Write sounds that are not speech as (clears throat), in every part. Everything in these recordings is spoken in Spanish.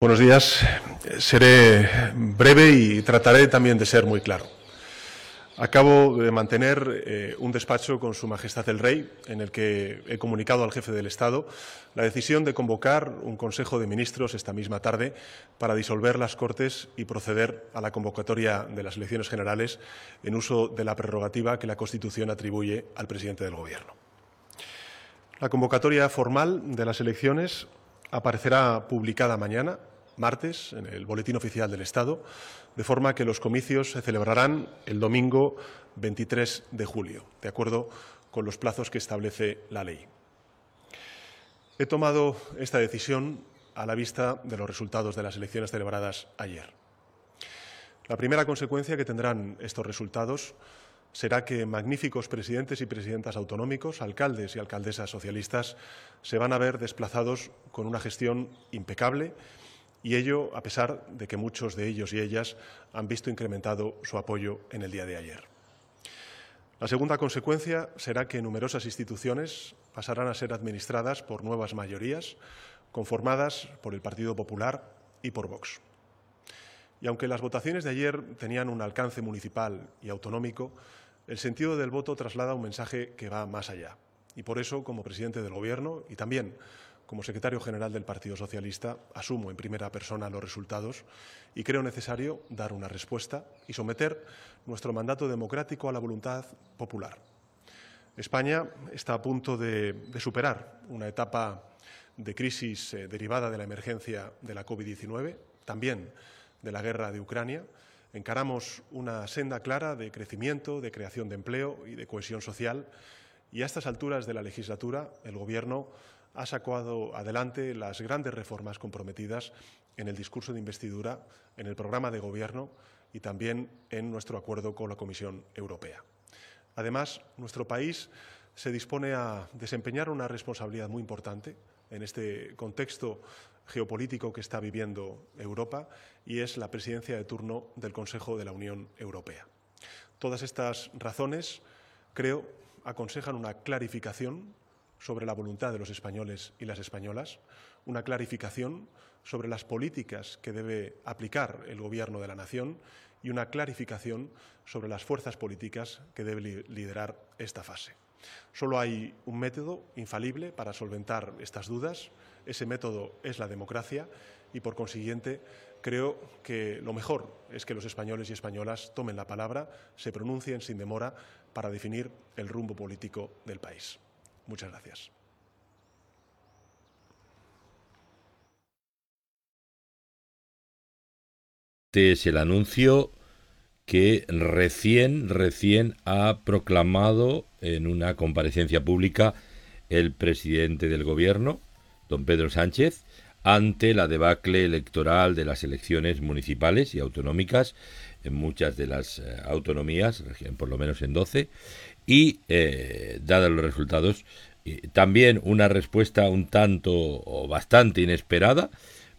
Buenos días. Seré breve y trataré también de ser muy claro. Acabo de mantener eh, un despacho con Su Majestad el Rey, en el que he comunicado al jefe del Estado la decisión de convocar un Consejo de Ministros esta misma tarde para disolver las Cortes y proceder a la convocatoria de las elecciones generales en uso de la prerrogativa que la Constitución atribuye al presidente del Gobierno. La convocatoria formal de las elecciones aparecerá publicada mañana, martes, en el Boletín Oficial del Estado, de forma que los comicios se celebrarán el domingo 23 de julio, de acuerdo con los plazos que establece la ley. He tomado esta decisión a la vista de los resultados de las elecciones celebradas ayer. La primera consecuencia que tendrán estos resultados será que magníficos presidentes y presidentas autonómicos, alcaldes y alcaldesas socialistas, se van a ver desplazados con una gestión impecable y ello a pesar de que muchos de ellos y ellas han visto incrementado su apoyo en el día de ayer. La segunda consecuencia será que numerosas instituciones pasarán a ser administradas por nuevas mayorías conformadas por el Partido Popular y por Vox. Y aunque las votaciones de ayer tenían un alcance municipal y autonómico, el sentido del voto traslada un mensaje que va más allá. Y por eso, como presidente del Gobierno y también como secretario general del Partido Socialista, asumo en primera persona los resultados y creo necesario dar una respuesta y someter nuestro mandato democrático a la voluntad popular. España está a punto de, superar una etapa de crisis eh, derivada de la emergencia de la COVID-19, también de la guerra de Ucrania, encaramos una senda clara de crecimiento, de creación de empleo y de cohesión social y a estas alturas de la legislatura el Gobierno ha sacado adelante las grandes reformas comprometidas en el discurso de investidura, en el programa de Gobierno y también en nuestro acuerdo con la Comisión Europea. Además, nuestro país se dispone a desempeñar una responsabilidad muy importante en este contexto geopolítico que está viviendo Europa y es la presidencia de turno del Consejo de la Unión Europea. Todas estas razones, creo, aconsejan una clarificación sobre la voluntad de los españoles y las españolas, una clarificación sobre las políticas que debe aplicar el Gobierno de la Nación y una clarificación sobre las fuerzas políticas que debe liderar esta fase. Solo hay un método infalible para solventar estas dudas. Ese método es la democracia y, por consiguiente, creo que lo mejor es que los españoles y españolas tomen la palabra, se pronuncien sin demora para definir el rumbo político del país. Muchas gracias. Este es el anuncio que recién, recién ha proclamado en una comparecencia pública el presidente del gobierno, don Pedro Sánchez, ante la debacle electoral de las elecciones municipales y autonómicas en muchas de las eh, autonomías, por lo menos en 12, y, eh, dados los resultados, también una respuesta un tanto o bastante inesperada,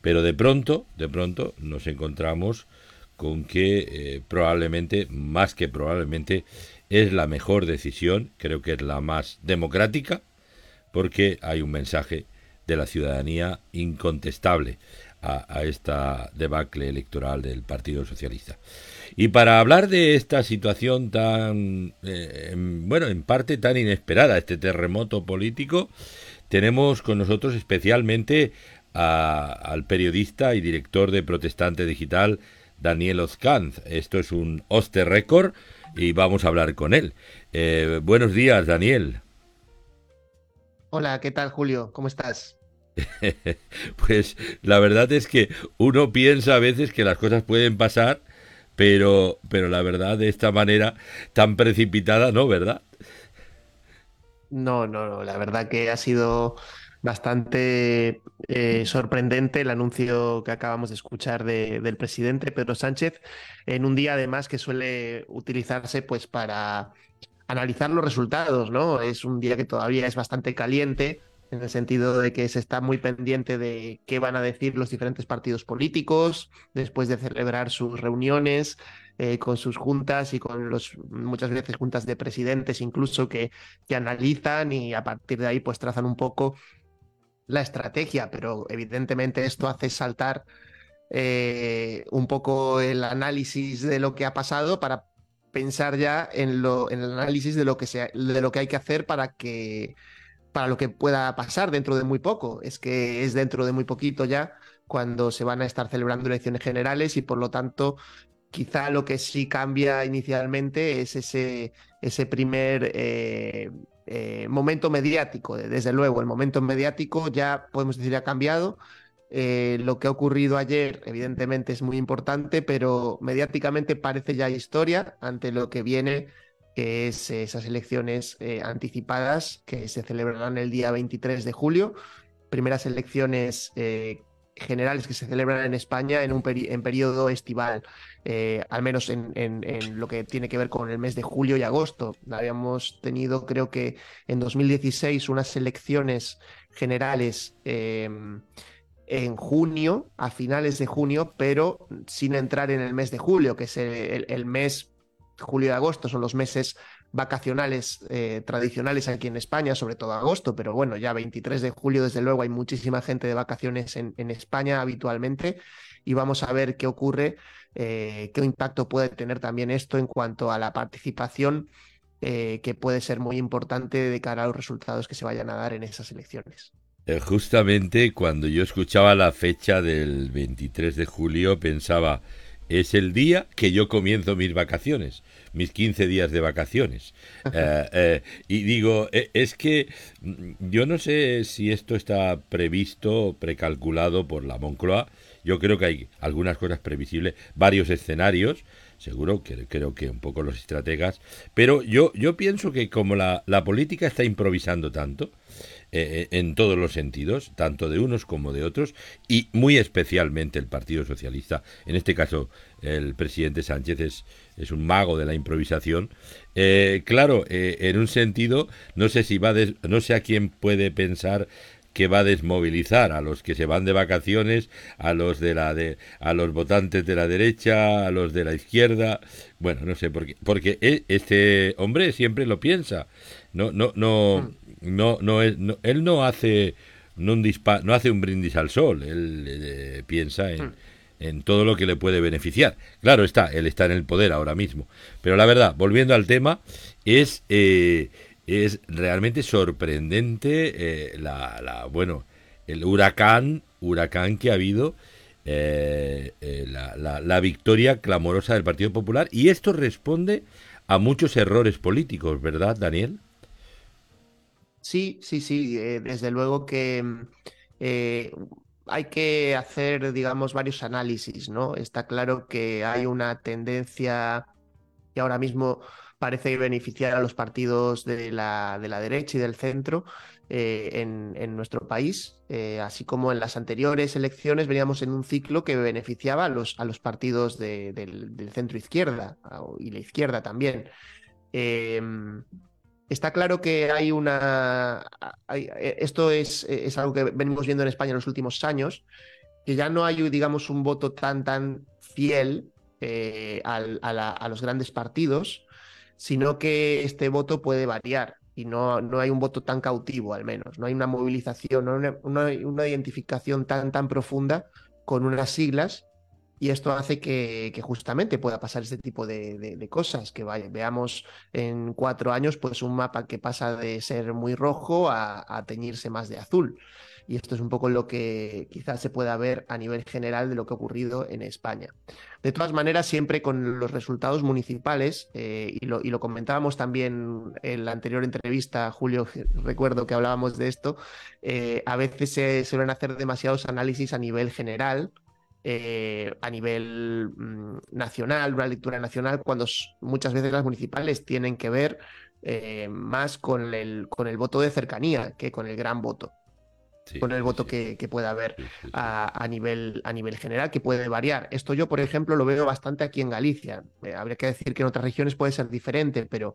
pero de pronto, de pronto nos encontramos con que eh, probablemente, más que probablemente, es la mejor decisión, creo que es la más democrática, porque hay un mensaje de la ciudadanía incontestable a, esta debacle electoral del Partido Socialista. Y para hablar de esta situación tan, eh, bueno, en parte tan inesperada, este terremoto político, tenemos con nosotros especialmente al periodista y director de Protestante Digital, Daniel Ozcanz. Esto es un Oster Record y vamos a hablar con él. Eh, buenos días, Daniel. Hola, ¿qué tal, Julio? ¿Cómo estás? (laughs) pues la verdad es que uno piensa a veces que las cosas pueden pasar, pero, pero la verdad de esta manera tan precipitada, no, ¿verdad? No, no, no, la verdad que ha sido bastante eh, sorprendente el anuncio que acabamos de escuchar del presidente Pedro Sánchez en un día además que suele utilizarse pues para analizar los resultados, ¿no? Es un día que todavía es bastante caliente en el sentido de que se está muy pendiente de qué van a decir los diferentes partidos políticos después de celebrar sus reuniones eh, con sus juntas y con los muchas veces juntas de presidentes incluso que, que analizan y a partir de ahí pues trazan un poco la estrategia, pero evidentemente esto hace saltar eh, un poco el análisis de lo que ha pasado para pensar ya en, lo, en el análisis de lo, que sea, de lo que hay que hacer para que para lo que pueda pasar dentro de muy poco. Es que es dentro de muy poquito ya cuando se van a estar celebrando elecciones generales y por lo tanto quizá lo que sí cambia inicialmente es ese, ese primer eh, eh, momento mediático. Desde luego, el momento mediático ya podemos decir ha cambiado. Eh, lo que ha ocurrido ayer, evidentemente, es muy importante, pero mediáticamente parece ya historia ante lo que viene, que es esas elecciones anticipadas que se celebrarán el día 23 de julio. Primeras elecciones generales que se celebran en España en un periodo estival, eh, al menos en, lo que tiene que ver con el mes de julio y agosto. Habíamos tenido, creo que en 2016, unas elecciones generales en junio, a finales de junio, pero sin entrar en el mes de julio, que es el mes julio y agosto, son los meses vacacionales eh, tradicionales aquí en España, sobre todo agosto, pero bueno, ya 23 de julio, desde luego, hay muchísima gente de vacaciones en, España habitualmente y vamos a ver qué ocurre, eh, qué impacto puede tener también esto en cuanto a la participación, eh, que puede ser muy importante de cara a los resultados que se vayan a dar en esas elecciones. Justamente cuando yo escuchaba la fecha del 23 de julio pensaba, es el día que yo comienzo mis vacaciones mis 15 días de vacaciones. Eh, eh, y digo, eh, es que mm, yo no sé si esto está previsto, precalculado por la Moncloa. Yo creo que hay algunas cosas previsibles, varios escenarios, seguro que creo que un poco los estrategas, pero yo, yo pienso que como la, la política está improvisando tanto, eh, eh, en todos los sentidos, tanto de unos como de otros, y muy especialmente el Partido Socialista. En este caso, el presidente Sánchez es, es un mago de la improvisación. Eh, claro, en un sentido, no sé si va, no sé a quién puede pensar que va a desmovilizar a los que se van de vacaciones, a los de la de a los votantes de la derecha, a los de la izquierda. Bueno, no sé por qué, porque e, este hombre siempre lo piensa. No no no hmm no, no, es, él no hace no, un no hace un brindis al sol, él eh, piensa en, hmm. en, todo lo que le puede beneficiar. Claro está, él está en el poder ahora mismo. Pero la verdad, volviendo al tema, es, eh, es realmente sorprendente eh, la, la, bueno, el huracán, huracán que ha habido. la, la, la victoria clamorosa del Partido Popular y esto responde a muchos errores políticos, ¿verdad, Daniel? Sí, sí, sí, eh, desde luego que mm, eh, hay que hacer, digamos, varios análisis, ¿no? Está claro que hay una tendencia que ahora mismo parece beneficiar a los partidos de la, de la derecha y del centro eh, en, nuestro país, así como en las anteriores elecciones veníamos en un ciclo que beneficiaba a los, a los partidos del, centro izquierda y la izquierda también. Em, Está claro que hay una. Eh, esto es, es, algo que venimos viendo en España en los últimos años, que ya no hay, digamos, un voto tan, tan fiel eh, a, los grandes partidos, sino que este voto puede variar y no, no hay un voto tan cautivo, al menos. No hay una movilización, no hay una identificación tan, tan profunda con unas siglas y esto hace que, justamente pueda pasar este tipo de, cosas, que vaya, veamos en cuatro años pues un mapa que pasa de ser muy rojo a, teñirse más de azul. Y esto es un poco lo que quizás se pueda ver a nivel general de lo que ha ocurrido en España. De todas maneras, siempre con los resultados municipales, eh, y, lo, y, lo, comentábamos también en la anterior entrevista, Julio, recuerdo que hablábamos de esto, eh, a veces se suelen hacer demasiados análisis a nivel general eh, a nivel mm, nacional, una lectura nacional, cuando muchas veces las municipales tienen que ver eh, más con el, con el voto de cercanía que con el gran voto. con el voto que, que, pueda haber a, nivel, a nivel general, que puede variar. Esto yo, por ejemplo, lo veo bastante aquí en Galicia. Eh, habría que decir que en otras regiones puede ser diferente, pero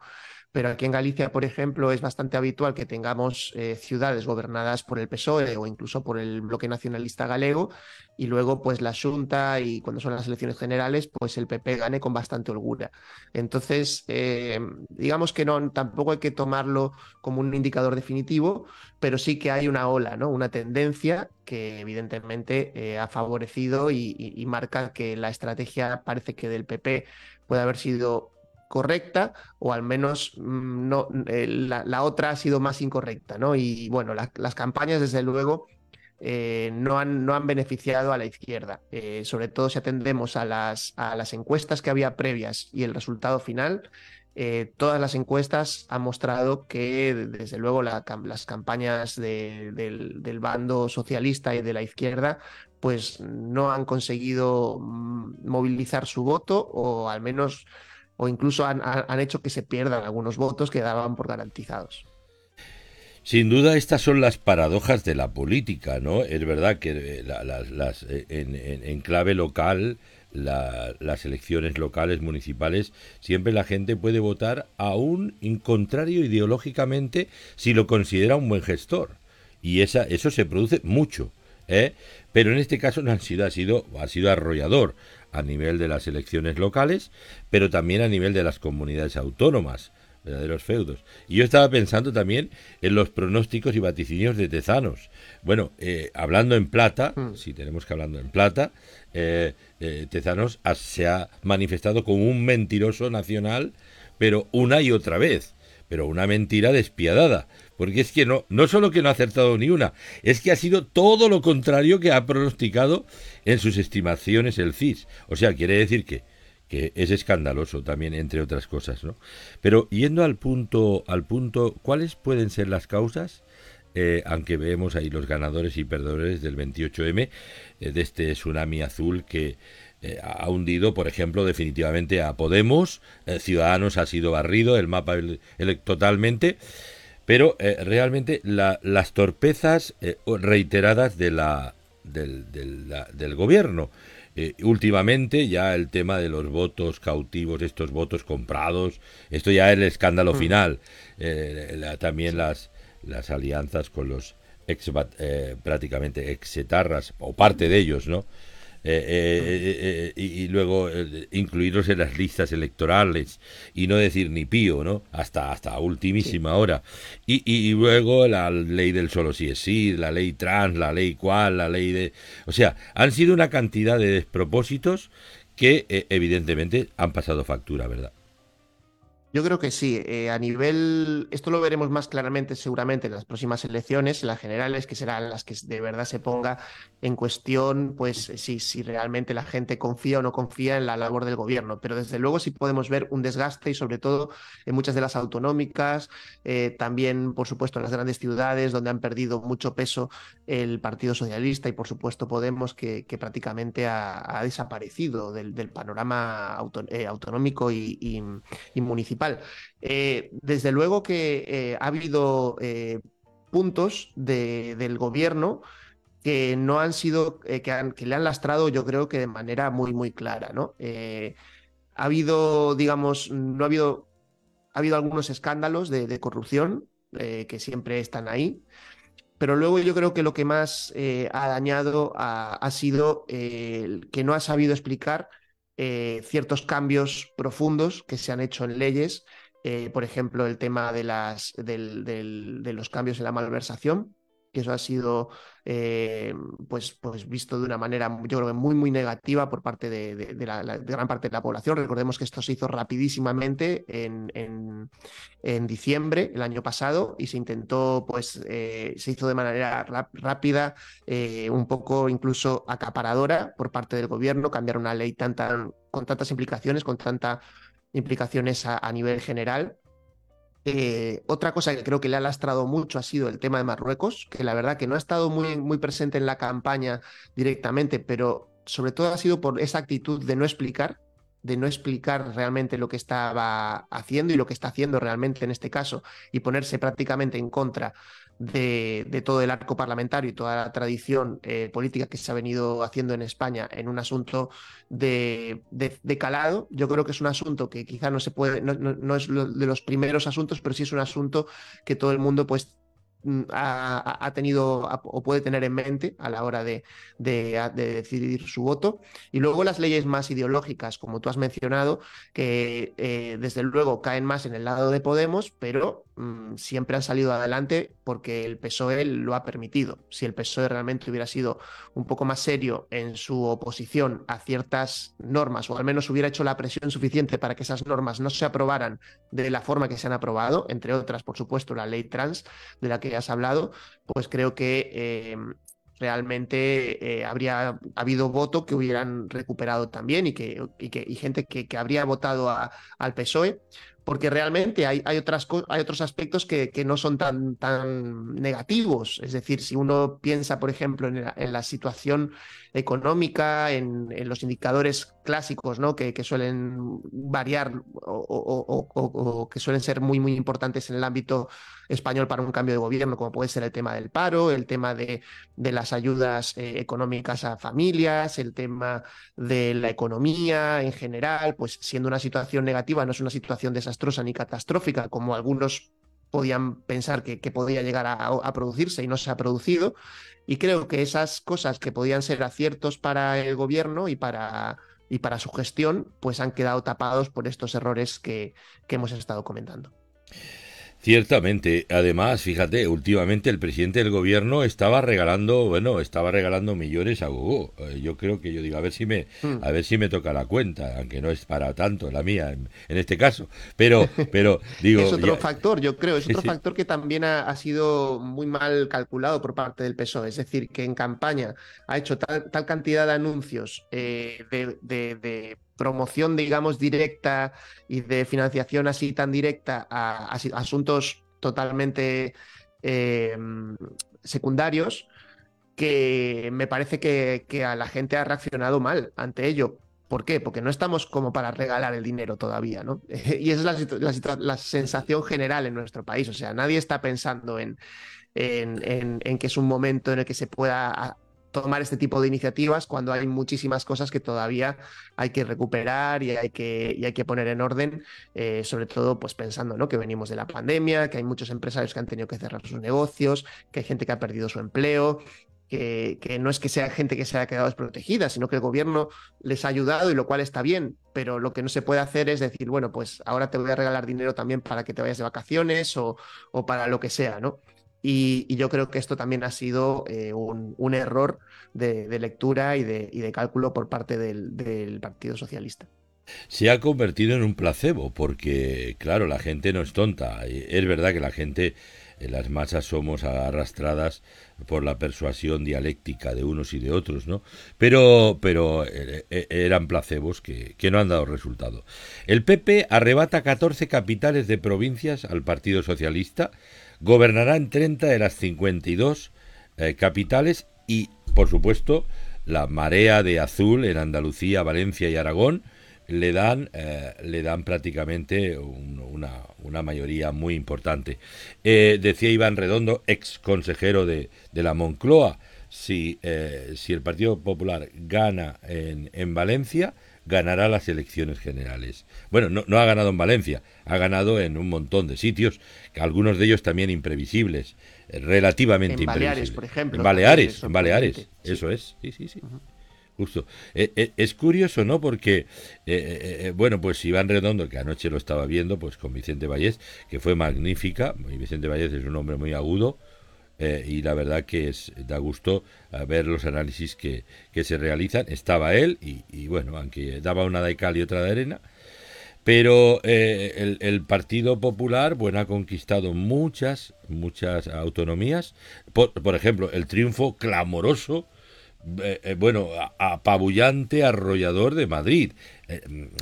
pero aquí en Galicia, por ejemplo, es bastante habitual que tengamos eh, ciudades gobernadas por el PSOE o incluso por el bloque nacionalista galego y luego pues la Junta y cuando son las elecciones generales pues el PP gane con bastante holgura. Entonces, eh, digamos que no, tampoco hay que tomarlo como un indicador definitivo, pero sí que hay una ola, ¿no? una tendencia que evidentemente eh, ha favorecido y marca que la estrategia parece que del PP puede haber sido correcta o al menos mm, no, eh, la, otra ha sido más incorrecta, ¿no? Y bueno, las campañas desde luego eh, no, han, no han beneficiado a la izquierda, eh, sobre todo si atendemos a las, a las encuestas que había previas y el resultado final. todas las encuestas han mostrado que, desde luego, las campañas del, del, bando socialista y de la izquierda pues no han conseguido mm, movilizar su voto o al menos o incluso han, hecho que se pierdan algunos votos que daban por garantizados. Sin duda estas son las paradojas de la política, ¿no? Es verdad que eh, eh, en, clave local, las elecciones locales, municipales, siempre la gente puede votar a un contrario ideológicamente si lo considera un buen gestor. Y esa, eso se produce mucho. ¿eh? Pero en este caso no han sido, ha sido, ha sido arrollador a nivel de las elecciones locales, pero también a nivel de las comunidades autónomas, verdaderos feudos. Y yo estaba pensando también en los pronósticos y vaticinios de Tezanos. Bueno, eh, hablando en plata, hmm. si tenemos que hablando en plata, eh, eh, Tezanos se ha manifestado como un mentiroso nacional, pero una y otra vez, pero una mentira despiadada, porque es que no, no solo que no ha acertado ni una, es que ha sido todo lo contrario que ha pronosticado en sus estimaciones el CIS. O sea, quiere decir que, que es escandaloso también, entre otras cosas, ¿no? Pero yendo al punto, al punto, ¿cuáles pueden ser las causas? Eh, aunque vemos ahí los ganadores y perdedores del 28M, eh, de este tsunami azul que eh, ha hundido, por ejemplo, definitivamente a Podemos, Ciudadanos ha sido barrido, el mapa totalmente, pero realmente las torpezas reiteradas de la, del, del, gobierno. Eh, últimamente ya el tema de los votos cautivos, estos votos comprados, esto ya es el escándalo mm. final. también las, las alianzas con los ex, prácticamente exetarras, o parte de ellos, ¿no? Eh, eh, eh, y, luego incluirlos en las listas electorales y no decir ni pío, ¿no? Hasta, hasta ultimísima hora. Y, y, luego la ley del solo sí es sí, la ley trans, la ley cual, la ley de... O sea, han sido una cantidad de despropósitos que evidentemente han pasado factura, ¿verdad? Yo creo que sí. Eh, a nivel, esto lo veremos más claramente seguramente en las próximas elecciones, en las generales, que serán las que de verdad se ponga en cuestión, pues si, si realmente la gente confía o no confía en la labor del gobierno. Pero desde luego sí podemos ver un desgaste y sobre todo en muchas de las autonómicas, eh, también por supuesto en las grandes ciudades donde han perdido mucho peso el Partido Socialista y por supuesto Podemos que, prácticamente ha, desaparecido del, panorama eh, autonómico y municipal. Eh, desde luego que eh, ha habido eh, puntos del gobierno que no han sido, que, que, le han lastrado, yo creo que de manera muy, muy clara, ¿no? ha habido, digamos, no ha habido, ha habido algunos escándalos de, corrupción que siempre están ahí. Pero luego yo creo que lo que más ha dañado ha, sido que no ha sabido explicar eh, ciertos cambios profundos que se han hecho en leyes, eh, por ejemplo, el tema de, las, de los cambios en la malversación, que eso ha sido eh, pues, pues visto de una manera, yo creo que muy, muy negativa por parte de, la, gran parte de la población. Recordemos que esto se hizo rapidísimamente en, en, diciembre el año pasado y se intentó, pues eh, se hizo de manera rápida, eh, un poco incluso acaparadora por parte del gobierno, cambiar una ley tan, tan, con tantas implicaciones, con tantas implicaciones a nivel general eh, otra cosa que creo que le ha lastrado mucho ha sido el tema de Marruecos, que la verdad que no ha estado muy, muy presente en la campaña directamente, pero sobre todo ha sido por esa actitud de no explicar, de no explicar realmente lo que estaba haciendo y lo que está haciendo realmente en este caso y ponerse prácticamente en contra de, todo el arco parlamentario y toda la tradición eh, política que se ha venido haciendo en España en un asunto de, calado. Yo creo que es un asunto que quizá no se puede, no, es de los primeros asuntos, pero sí es un asunto que todo el mundo pues Mm, ha, tenido o puede tener en mente a la hora de, decidir su voto. Y luego las leyes más ideológicas, como tú has mencionado, que eh, desde luego caen más en el lado de Podemos, pero mm, siempre han salido adelante porque el PSOE lo ha permitido. Si el PSOE realmente hubiera sido un poco más serio en su oposición a ciertas normas, o al menos hubiera hecho la presión suficiente para que esas normas no se aprobaran de la forma que se han aprobado, entre otras, por supuesto, la ley trans, de la que has hablado, pues creo que eh, realmente eh, habría habido voto que hubieran recuperado también y que, y gente que habría votado al PSOE porque realmente hay, hay, otras, hay otros aspectos que, que, no son tan, tan negativos. Es decir, si uno piensa, por ejemplo, en la, situación económica, en, los indicadores clásicos ¿no? que, suelen variar o, o, que suelen ser muy, muy importantes en el ámbito español para un cambio de gobierno, como puede ser el tema del paro, el tema de, de las ayudas eh, económicas a familias, el tema de la economía en general, pues siendo una situación negativa, no es una situación desastrosa ni catastrófica, como algunos podían pensar que, que podía llegar a, a, producirse y no se ha producido. Y creo que esas cosas que podían ser aciertos para el gobierno y para, y para su gestión, pues han quedado tapados por estos errores que, que hemos estado comentando. Ciertamente, además, fíjate, últimamente el presidente del gobierno estaba regalando, bueno, estaba regalando millones a Google. Eh, yo creo que yo digo, a ver si me, hmm. a ver si me toca la cuenta, aunque no es para tanto la mía en, este caso. Pero, pero (laughs) digo. es otro factor, yo creo, es otro factor que también ha, sido muy mal calculado por parte del PSOE. Es decir, que en campaña ha hecho tal, cantidad de anuncios eh, de promoción, digamos, directa y de financiación así tan directa a, asuntos totalmente eh, secundarios, que me parece que, a la gente ha reaccionado mal ante ello. ¿Por qué? Porque no estamos como para regalar el dinero todavía, ¿no? (laughs) y esa es la, la, sensación general en nuestro país. O sea, nadie está pensando en, en, en, que es un momento en el que se pueda tomar este tipo de iniciativas cuando hay muchísimas cosas que todavía hay que recuperar y hay que, y hay que poner en orden, eh, sobre todo pues pensando ¿no? que venimos de la pandemia, que hay muchos empresarios que han tenido que cerrar sus negocios, que hay gente que ha perdido su empleo, que, que, no es que sea gente que se haya quedado desprotegida, sino que el gobierno les ha ayudado y lo cual está bien, pero lo que no se puede hacer es decir, bueno, pues ahora te voy a regalar dinero también para que te vayas de vacaciones o, o para lo que sea, ¿no? Y, yo creo que esto también ha sido eh, un, error de, lectura y de, cálculo por parte del, Partido Socialista se ha convertido en un placebo, porque claro, la gente no es tonta. Es verdad que la gente, eh, las masas somos arrastradas por la persuasión dialéctica de unos y de otros, ¿no? Pero, pero eh, eran placebos que, que no han dado resultado. El PP arrebata 14 capitales de provincias al Partido Socialista Gobernará en 30 de las 52 eh, capitales y, por supuesto, la marea de azul en Andalucía, Valencia y Aragón le dan, eh, le dan prácticamente una, una, mayoría muy importante. Eh, decía Iván Redondo, ex consejero de, de la Moncloa, si, si el Partido Popular gana en, en Valencia, ganará las elecciones generales. Bueno, no, no, ha ganado en Valencia, ha ganado en un montón de sitios, algunos de ellos también imprevisibles, eh, relativamente en Baleares, por ejemplo. En Baleares, en Baleares, eso es, sí, sí, sí. Justo. Eh, eh, es curioso, ¿no? Porque, bueno, pues Iván Redondo, que anoche lo estaba viendo, pues con Vicente Vallés, que fue magnífica, y Vicente Vallés es un hombre muy agudo, eh, y la verdad que es, da gusto eh, ver los análisis que, que, se realizan. Estaba él y, bueno, aunque daba una de cal y otra de arena, pero eh, el, Partido Popular, bueno, ha conquistado muchas, muchas autonomías. Por, por ejemplo, el triunfo clamoroso, bueno, apabullante, arrollador de Madrid.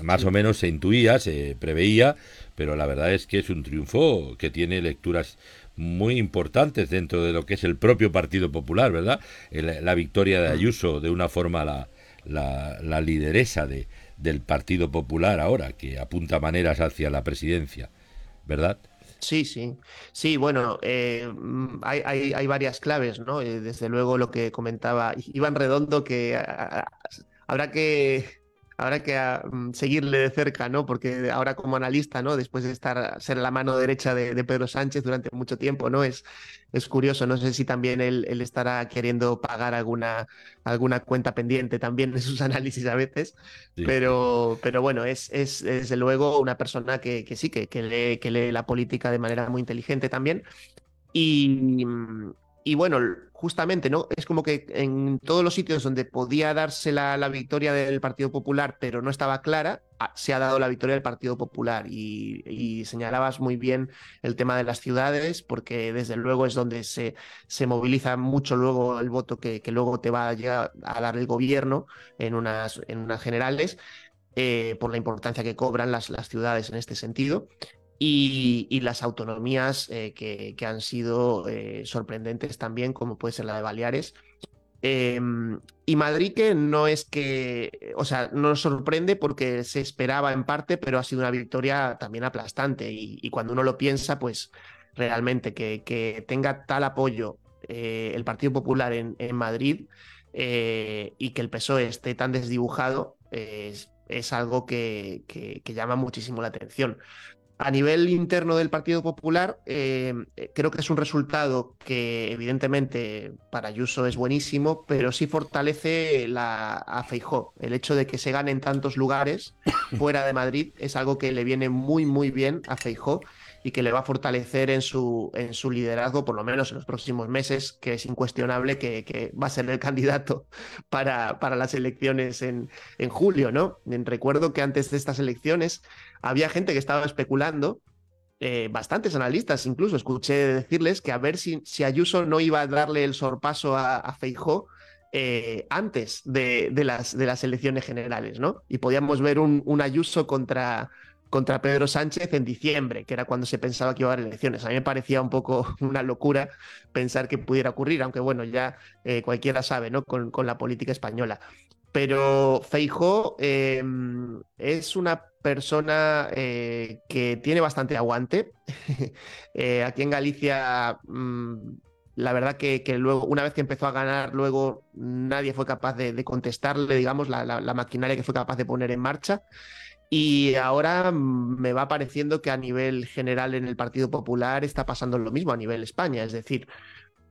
más o menos se intuía, se preveía, pero la verdad es que es un triunfo que tiene lecturas muy importantes dentro de lo que es el propio Partido Popular, ¿verdad? la victoria de Ayuso, de una forma la, la, lideresa de, del Partido Popular ahora, que apunta maneras hacia la presidencia, ¿verdad? Sí, sí. Sí, bueno, eh, mm, hay, hay, varias claves, ¿no? Eh, desde luego lo que comentaba Iván Redondo, que habrá que habrá que ah, mm, seguirle de cerca, ¿no? Porque ahora como analista, ¿no? Después de estar ser la mano derecha de, Pedro Sánchez durante mucho tiempo, ¿no? Es, es curioso. No sé si también él, estará queriendo pagar alguna, alguna cuenta pendiente también en sus (laughs) análisis a veces. Pero, pero bueno, es, es, desde luego una persona que, que sí, que, que, lee, que lee la política de manera muy inteligente también. Y, y bueno, justamente, ¿no? Es como que en todos los sitios donde podía darse la, victoria del Partido Popular, pero no estaba clara, ah, se ha dado la victoria del Partido Popular. Y, señalabas muy bien el tema de las ciudades, porque desde luego es donde se, se moviliza mucho luego el voto que, que luego te va a llegar a dar el gobierno en unas, en unas generales. Eh, por la importancia que cobran las, las ciudades en este sentido y, las autonomías eh, que, han sido eh, sorprendentes también, como puede ser la de Baleares. Em, y Madrid que no es que, o sea, no nos sorprende porque se esperaba en parte, pero ha sido una victoria también aplastante. Y, cuando uno lo piensa, pues realmente que, que tenga tal apoyo eh, el Partido Popular en, en Madrid y que el PSOE esté tan desdibujado, es, es algo que, que, llama muchísimo la atención. A nivel interno del Partido Popular, eh, creo que es un resultado que evidentemente para Ayuso es buenísimo, pero sí fortalece la, a Feijó. El hecho de que se gane en tantos lugares fuera de Madrid es algo que le viene muy, muy bien a Feijó y que le va a fortalecer en su, en su liderazgo, por lo menos en los próximos meses, que es incuestionable que, va a ser el (laughs) candidato para, para las elecciones en, en julio, ¿no? Recuerdo que antes de estas elecciones había gente que estaba especulando eh, bastantes analistas incluso escuché decirles que a ver si, si Ayuso no iba a darle el sorpaso a, a Feijó eh, antes de, de, las, de las elecciones generales, ¿no? Y podíamos ver un, un Ayuso contra, contra Pedro Sánchez en diciembre, que era cuando se pensaba que iba a haber elecciones. A mí me parecía un poco (laughs) una locura pensar que pudiera ocurrir, aunque bueno, ya eh, cualquiera sabe, ¿no? Con, con, la política española. Pero Feijó em, es una persona eh, que tiene bastante aguante. (laughs) Eh, aquí en Galicia, mm, la verdad que, que, luego, una vez que empezó a ganar, luego nadie fue capaz de, contestarle, digamos, la, la, maquinaria que fue capaz de poner en marcha. Y ahora me va pareciendo que a nivel general en el Partido Popular está pasando lo mismo a nivel España. Es decir,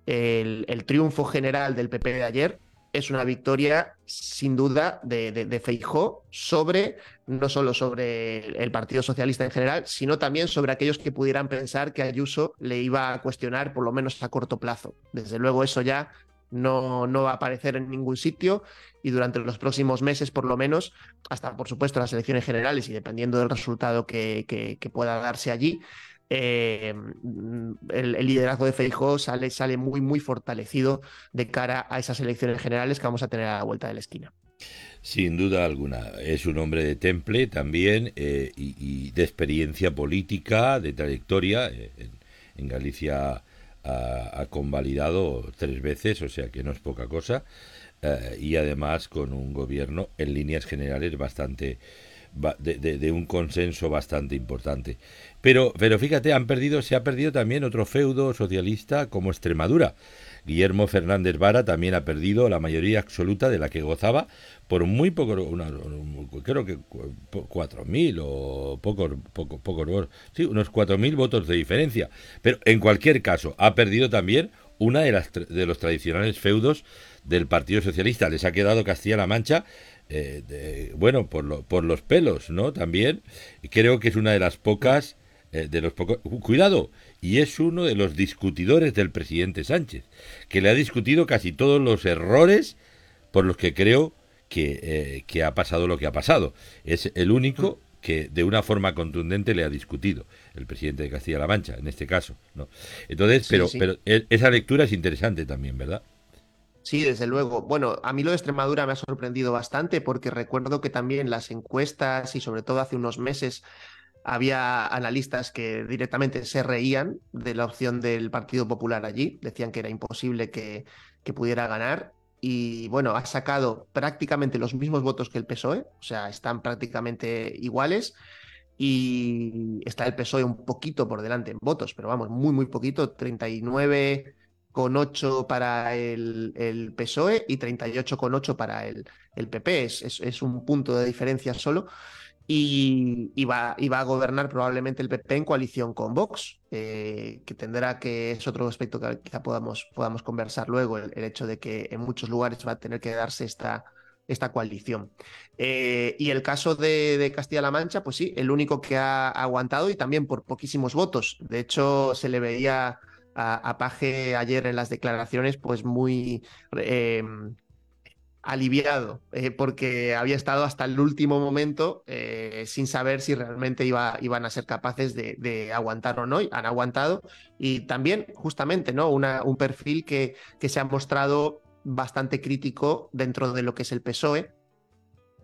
el, triunfo general del PP de ayer es una victoria sin duda de, de, Feijó sobre, no solo sobre el, Partido Socialista en general, sino también sobre aquellos que pudieran pensar que Ayuso le iba a cuestionar por lo menos a corto plazo. Desde luego eso ya no, no va a aparecer en ningún sitio y durante los próximos meses, por lo menos, hasta por supuesto las elecciones generales y dependiendo del resultado que, que, pueda darse allí, eh, el, liderazgo de Feijóo sale, sale muy, muy fortalecido de cara a esas elecciones generales que vamos a tener a la vuelta de la esquina. Sin duda alguna, es un hombre de temple también eh, y, de experiencia política, de trayectoria. Eh, en Galicia ha, convalidado tres veces, o sea que no es poca cosa, eh, y además con un gobierno en líneas generales bastante de, de, un consenso bastante importante. Pero, pero fíjate, han perdido, se ha perdido también otro feudo socialista como Extremadura. Guillermo Fernández Vara también ha perdido la mayoría absoluta de la que gozaba por muy poco, creo que 4.000 o pocos, poco, poco, sí, unos 4.000 votos de diferencia. Pero en cualquier caso, ha perdido también una de, las, de los tradicionales feudos del Partido Socialista. Les ha quedado Castilla-La Mancha eh, bueno, por, por los pelos, ¿no? También creo que es una de las pocas, eh, de los pocos, cuidado, y es uno de los discutidores del presidente Sánchez, que le ha discutido casi todos los errores por los que creo que, eh, que ha pasado lo que ha pasado. Es el único que de una forma contundente le ha discutido el presidente de Castilla-La Mancha, en este caso. ¿no? Entonces, pero, pero esa lectura es interesante también, ¿verdad? Sí, desde luego. Bueno, a mí lo de Extremadura me ha sorprendido bastante porque recuerdo que también las encuestas y sobre todo hace unos meses había analistas que directamente se reían de la opción del Partido Popular allí, decían que era imposible que, que pudiera ganar y bueno, ha sacado prácticamente los mismos votos que el PSOE, o sea, están prácticamente iguales y está el PSOE un poquito por delante en votos, pero vamos, muy, muy poquito, 39,8 para el, el, PSOE y 38,8 para el, el PP. Es, es, un punto de diferencia solo. Y, va, a gobernar probablemente el PP en coalición con Vox, eh, que tendrá que, es otro aspecto que quizá podamos, podamos conversar luego, el, hecho de que en muchos lugares va a tener que darse esta, esta coalición. Eh, y el caso de, Castilla-La Mancha, pues sí, el único que ha aguantado y también por poquísimos votos. De hecho, se le veía a, Paje ayer en las declaraciones, pues muy eh, aliviado, eh, porque había estado hasta el último momento sin saber si realmente iba, iban a ser capaces de, aguantar o no. Han aguantado y también, justamente, ¿no? Una, un perfil que, que se ha mostrado bastante crítico dentro de lo que es el PSOE,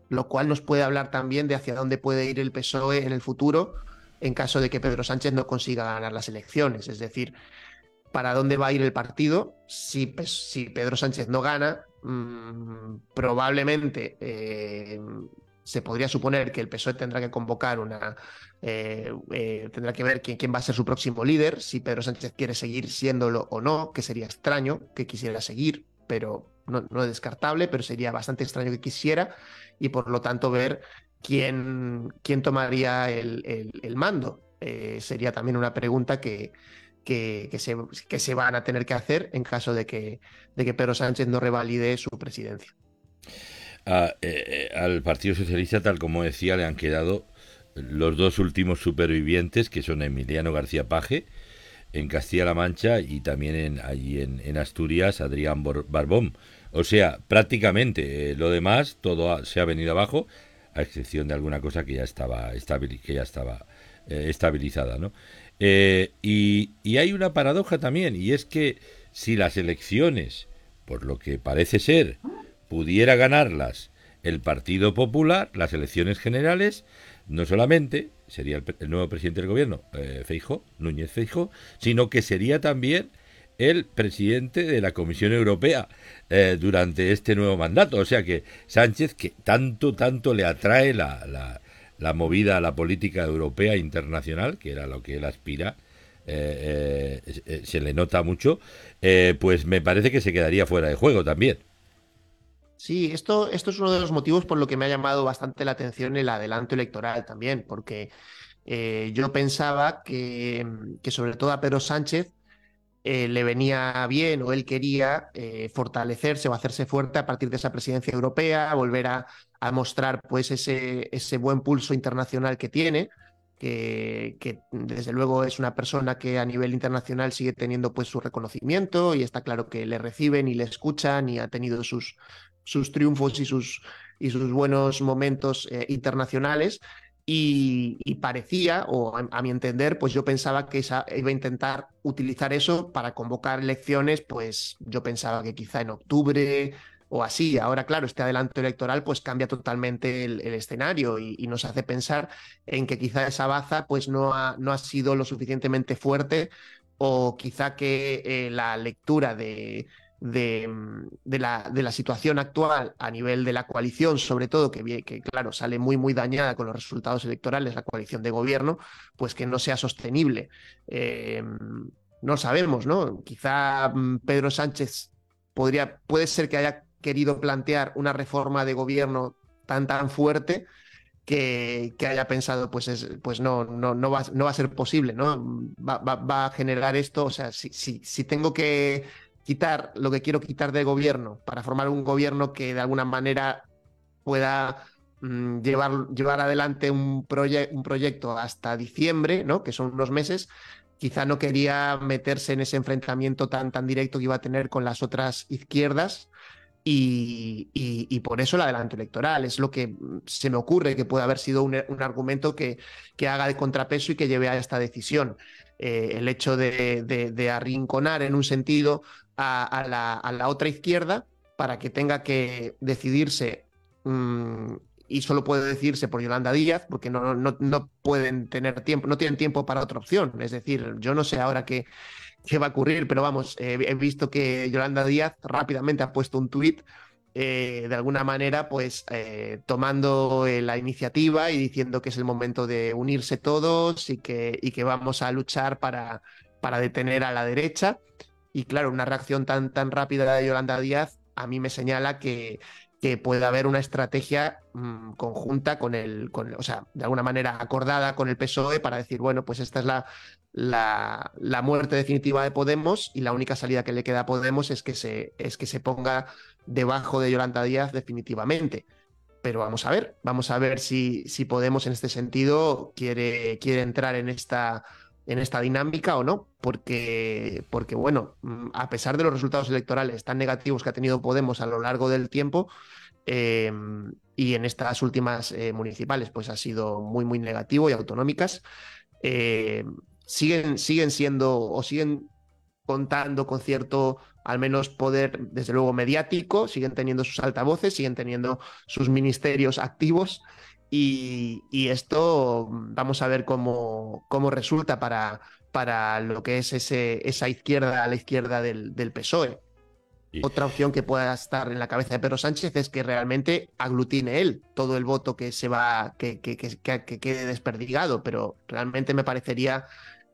lo cual nos puede hablar también de hacia dónde puede ir el PSOE en el futuro en caso de que Pedro Sánchez no consiga ganar las elecciones. Es decir, para dónde va a ir el partido si, si Pedro Sánchez no gana, mm, probablemente eh, se podría suponer que el PSOE tendrá que convocar una. Eh, eh, tendrá que ver quién, quién, va a ser su próximo líder, si Pedro Sánchez quiere seguir siéndolo o no, que sería extraño que quisiera seguir, pero no, es descartable, pero sería bastante extraño que quisiera, y por lo tanto ver quién, quién tomaría el, el, mando. Sería también una pregunta que, que, se, que, se, van a tener que hacer en caso de que, de que Pedro Sánchez no revalide su presidencia. Ah, eh, eh, al Partido Socialista, tal como decía, le han quedado los dos últimos supervivientes, que son Emiliano García Paje, en Castilla-La Mancha y también en, allí en, Asturias, Adrián Barbón. O sea, prácticamente eh, lo demás, todo se ha venido abajo, a excepción de alguna cosa que ya estaba, que ya estaba estabilizada. ¿no? Eh, y, y hay una paradoja también, y es que si las elecciones, por lo que parece ser, pudiera ganarlas el Partido Popular, las elecciones generales, no solamente sería el, nuevo presidente del gobierno, eh, Feijo, Núñez Feijo, sino que sería también el presidente de la Comisión Europea eh, durante este nuevo mandato. O sea que Sánchez, que tanto, tanto le atrae la, movida a la política europea internacional, que era lo que él aspira, eh, se le nota mucho, pues me parece que se quedaría fuera de juego también. Sí, esto, esto es uno de los motivos por lo que me ha llamado bastante la atención el adelanto electoral también, porque eh, yo pensaba que, que, sobre todo a Pedro Sánchez eh, le venía bien o él quería eh, fortalecerse o hacerse fuerte a partir de esa presidencia europea, volver a, mostrar pues ese, ese buen pulso internacional que tiene. Que, que, desde luego es una persona que a nivel internacional sigue teniendo pues su reconocimiento y está claro que le reciben y le escuchan y ha tenido sus, sus triunfos y sus, y sus buenos momentos eh, internacionales. Y, parecía, o a, mi entender, pues yo pensaba que iba a intentar utilizar eso para convocar elecciones, pues yo pensaba que quizá en octubre o así. Ahora, claro, este adelanto electoral pues cambia totalmente el, escenario y, nos hace pensar en que quizá esa baza pues no ha, no ha sido lo suficientemente fuerte o quizá que eh, la lectura de, de, mm, de, la, de, la, situación actual a nivel de la coalición, sobre todo, que, que, claro, sale muy, muy dañada con los resultados electorales, la coalición de gobierno, pues que no sea sostenible. Eh, no sabemos, ¿no? Quizá mm, Pedro Sánchez podría, puede ser que haya querido plantear una reforma de gobierno tan, tan fuerte que, que, haya pensado, pues, es, pues no, no, no, va, no va a ser posible, ¿no? Va, va, va a generar esto, o sea, si, si, si tengo que quitar lo que quiero quitar del gobierno para formar un gobierno que de alguna manera pueda mm, llevar, llevar adelante un, un proyecto hasta diciembre, ¿no? que son unos meses, quizá no quería meterse en ese enfrentamiento tan, tan directo que iba a tener con las otras izquierdas. Y, y, por eso el adelanto electoral es lo que se me ocurre que puede haber sido un, argumento que, que, haga de contrapeso y que lleve a esta decisión. Eh, el hecho de, de, de, arrinconar en un sentido a, la, otra izquierda para que tenga que decidirse mm, y solo puede decidirse por Yolanda Díaz porque no, no, no, pueden tener tiempo, no tienen tiempo para otra opción. Es decir, yo no sé ahora qué, qué va a ocurrir, pero vamos, he visto que Yolanda Díaz rápidamente ha puesto un tuit eh, de alguna manera, pues eh, tomando eh, la iniciativa y diciendo que es el momento de unirse todos y que, y que vamos a luchar para, para detener a la derecha. Y claro, una reacción tan, tan rápida de Yolanda Díaz a mí me señala que, que puede haber una estrategia mm, conjunta con el, con, o sea, de alguna manera acordada con el PSOE para decir, bueno, pues esta es la, la, la, muerte definitiva de Podemos y la única salida que le queda a Podemos es que se, es que se ponga debajo de Yolanda Díaz definitivamente. Pero vamos a ver, vamos a ver si, si Podemos en este sentido quiere, quiere entrar en esta en esta dinámica o no, porque, porque bueno, mm, a pesar de los resultados electorales tan negativos que ha tenido Podemos a lo largo del tiempo, eh, y en estas últimas eh, municipales, pues ha sido muy, muy negativo y autonómicas, eh, siguen, siguen siendo o siguen contando con cierto, al menos poder, desde luego, mediático, siguen teniendo sus altavoces, siguen teniendo sus ministerios activos y, esto vamos a ver cómo, cómo resulta para, para, lo que es ese, esa izquierda a la izquierda del, del PSOE. Otra opción que pueda estar en la cabeza de Pedro Sánchez es que realmente aglutine él todo el voto que se va, que, que, que, que quede desperdigado, pero realmente me parecería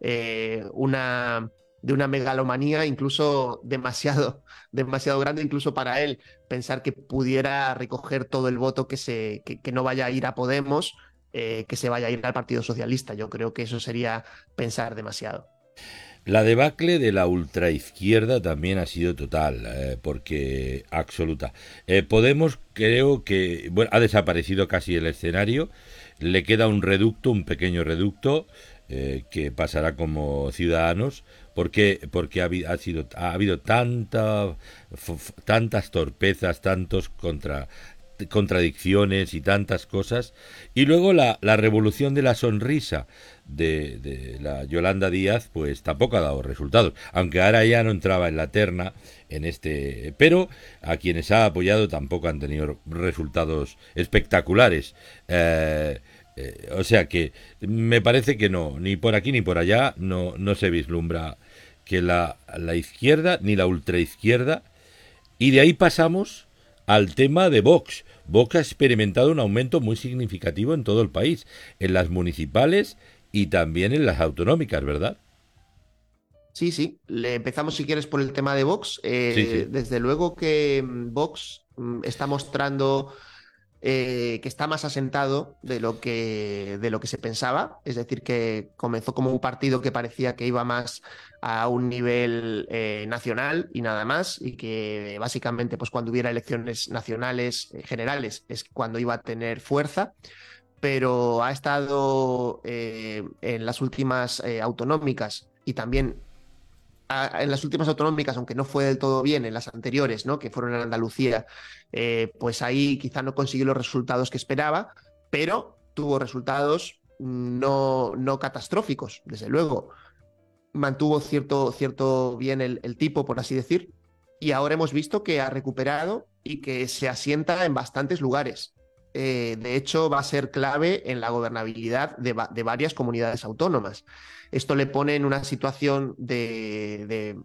eh, una, de una megalomanía incluso demasiado, (laughs) demasiado grande, incluso para él, pensar que pudiera recoger todo el voto que, se, que, no vaya a ir a Podemos, eh, que se vaya a ir al Partido Socialista. Yo creo que eso sería pensar demasiado. La debacle de la ultraizquierda también ha sido total, eh, porque absoluta. Eh, Podemos creo que bueno, ha desaparecido casi el escenario, le queda un reducto, un pequeño reducto, que pasará como ciudadanos, porque porque ha, ha sido ha habido tanta tantas torpezas tantos contra contradicciones y tantas cosas. Y luego la, la revolución de la sonrisa de, de, la Yolanda Díaz pues tampoco ha dado resultados. Aunque ahora ya no entraba en la terna en este pero a quienes ha apoyado tampoco han tenido resultados espectaculares. Eh, eh, o sea que me parece que no, ni por aquí ni por allá no, no se vislumbra que la, la izquierda ni la ultraizquierda. Y de ahí pasamos al tema de Vox. Vox ha experimentado un aumento muy significativo en todo el país, en las municipales y también en las autonómicas, ¿verdad? Sí, sí. Le empezamos, si quieres, por el tema de Vox. Eh, desde luego que mm, Vox mm, está mostrando eh, que está más asentado de lo, que, de lo que se pensaba. Es decir, que comenzó como un partido que parecía que iba más a un nivel eh, nacional y nada más, y que básicamente pues cuando hubiera elecciones nacionales eh, generales es cuando iba a tener fuerza, pero ha estado en las últimas autonómicas y también en las últimas autonómicas, aunque no fue del todo bien en las anteriores, ¿no? que fueron en Andalucía, eh, pues ahí quizá no consiguió los resultados que esperaba, pero tuvo resultados no, no catastróficos, desde luego. Mantuvo cierto, cierto bien el tipo, por así decir, y ahora hemos visto que ha recuperado y que se asienta en bastantes lugares. Eh, de hecho, va a ser clave en la gobernabilidad de, varias comunidades autónomas. Esto le pone en una situación de,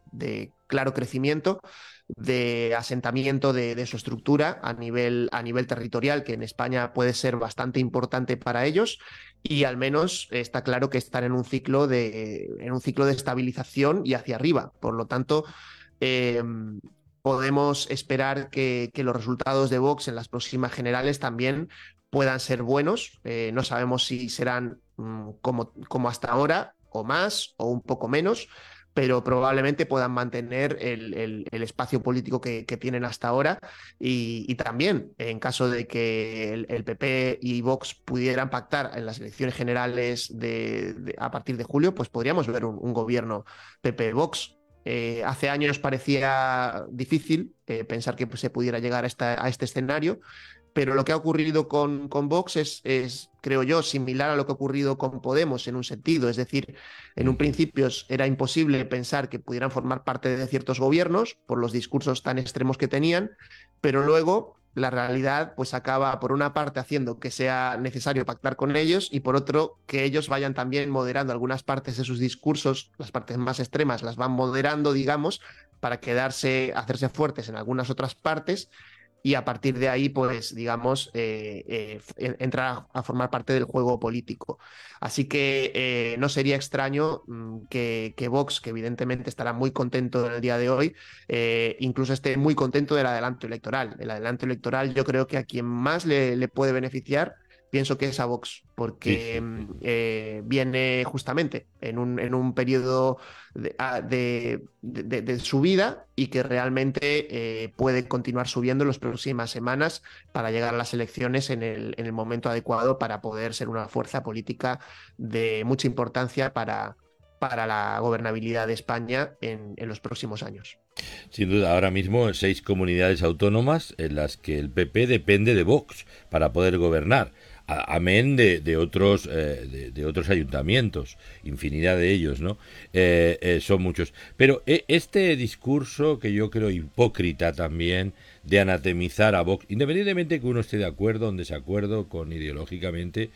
claro crecimiento, de asentamiento de, su estructura a nivel, territorial, que en España puede ser bastante importante para ellos, y al menos está claro que están en un ciclo de, en un ciclo de estabilización y hacia arriba. Por lo tanto, eh, podemos esperar que, los resultados de Vox en las próximas generales también puedan ser buenos. Eh, no sabemos si serán mm, como, hasta ahora, o más, o un poco menos, pero probablemente puedan mantener el, espacio político que, tienen hasta ahora. Y, también, en caso de que el, PP y Vox pudieran pactar en las elecciones generales a partir de julio, pues podríamos ver un gobierno PP-Vox eh, hace años parecía difícil eh, pensar que pues, se pudiera llegar a, este escenario, pero lo que ha ocurrido con, con Vox es, creo yo, similar a lo que ha ocurrido con Podemos en un sentido. Es decir, en un principio era imposible pensar que pudieran formar parte de ciertos gobiernos por los discursos tan extremos que tenían, pero luego la realidad pues acaba por una parte haciendo que sea necesario pactar con ellos y por otro que ellos vayan también moderando algunas partes de sus discursos, las partes más extremas las van moderando, digamos, para quedarse, hacerse fuertes en algunas otras partes y a partir de ahí, pues, digamos, eh, eh, entra a formar parte del juego político. Así que eh, no sería extraño mm, que, Vox, que evidentemente estará muy contento en el día de hoy, incluso esté muy contento del adelanto electoral. El adelanto electoral yo creo que a quien más le puede beneficiar pienso que es a Vox, porque mm, eh, viene justamente en un, en un periodo ah, de, de, subida y que realmente eh, puede continuar subiendo en las próximas semanas para llegar a las elecciones en el, en el momento adecuado para poder ser una fuerza política de mucha importancia para, para la gobernabilidad de España en, en, los próximos años. Sin duda, ahora mismo seis comunidades autónomas en las que el PP depende de Vox para poder gobernar amén de, de otros eh, de, otros ayuntamientos infinidad de ellos no eh, eh, son muchos. Pero este discurso que yo creo hipócrita también de anatemizar a Vox independientemente que uno esté de acuerdo o en desacuerdo con ideológicamente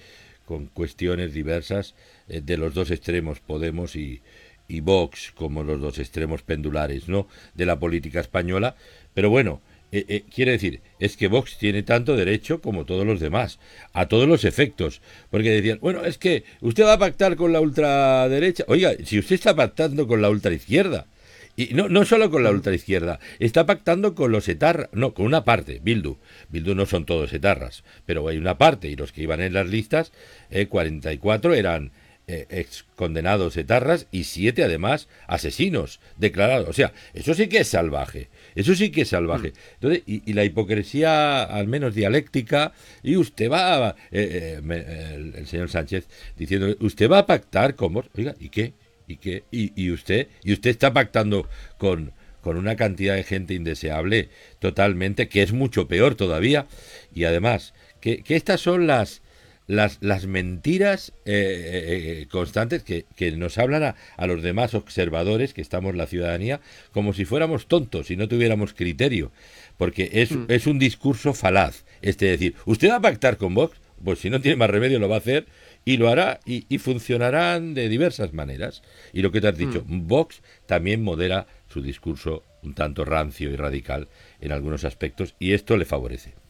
con cuestiones diversas de los dos extremos Podemos y, y Vox como los dos extremos pendulares no de la política española. Pero bueno eh, eh, quiere decir, es que Vox tiene tanto derecho como todos los demás, a todos los efectos. Porque decían, bueno, es que usted va a pactar con la ultraderecha. Oiga, si usted está pactando con la ultraizquierda, y no, no solo con la ultraizquierda, está pactando con los etarras, no, con una parte, Bildu. Bildu no son todos etarras, pero hay una parte, y los que iban en las listas, eh, 44 eran eh, ex condenados etarras y siete además asesinos declarados. O sea, eso sí que es salvaje. Eso sí que es salvaje. Mm. Entonces, y, la hipocresía, al menos dialéctica, y usted va, eh, eh, el, señor Sánchez, diciendo, usted va a pactar con vos. Oiga, ¿y qué? ¿Y qué? ¿Y, usted? ¿Y usted está pactando con, con una cantidad de gente indeseable totalmente, que es mucho peor todavía? Y además, que, que estas son las las, las mentiras eh, eh, eh, constantes que, que, nos hablan a, a, los demás observadores, que estamos la ciudadanía, como si fuéramos tontos y no tuviéramos criterio. Porque es, hmm. es un discurso falaz. Este decir, ¿usted va a pactar con Vox? Pues si no tiene más remedio lo va a hacer y lo hará y, y funcionarán de diversas maneras. Y lo que te has dicho, hmm. Vox también modera su discurso un tanto rancio y radical en algunos aspectos y esto le favorece.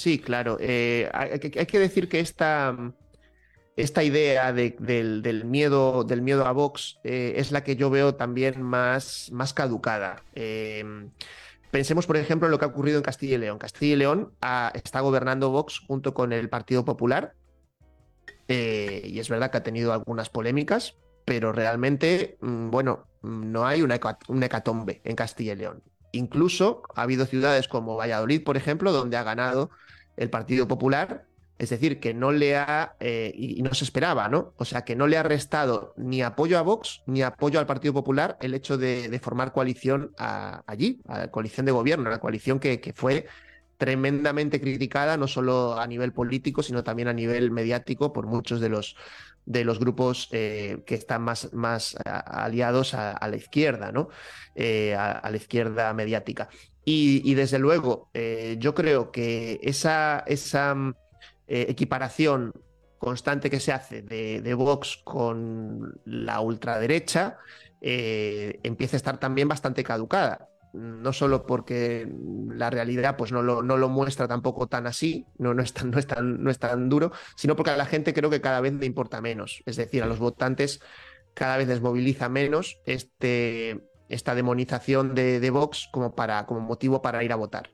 Sí, claro. Eh, hay, que decir que esta, esta idea del, miedo, del miedo a Vox eh, es la que yo veo también más, más caducada. Em, pensemos, por ejemplo, en lo que ha ocurrido en Castilla y León. Castilla y León está gobernando Vox junto con el Partido Popular. Eh, y es verdad que ha tenido algunas polémicas, pero realmente, mm, bueno, no hay una, una hecatombe en Castilla y León. Incluso ha habido ciudades como Valladolid, por ejemplo, donde ha ganado el Partido Popular, es decir, que no le ha, eh, y, no se esperaba, ¿no? O sea, que no le ha restado ni apoyo a Vox ni apoyo al Partido Popular el hecho de, formar coalición allí, a la coalición de gobierno, la coalición que, que, fue tremendamente criticada, no solo a nivel político, sino también a nivel mediático por muchos de los, de los grupos eh, que están más, más aliados a, la izquierda, ¿no? Eh, a, la izquierda mediática. Y, desde luego, eh, yo creo que esa, esa mm, eh, equiparación constante que se hace de, Vox con la ultraderecha eh, empieza a estar también bastante caducada. No solo porque la realidad pues, no, lo, no lo muestra tampoco tan así, no, no, es tan, no, no es tan duro, sino porque a la gente creo que cada vez le importa menos. Es decir, a los votantes cada vez les moviliza menos este, esta demonización de, Vox como, para, como motivo para ir a votar.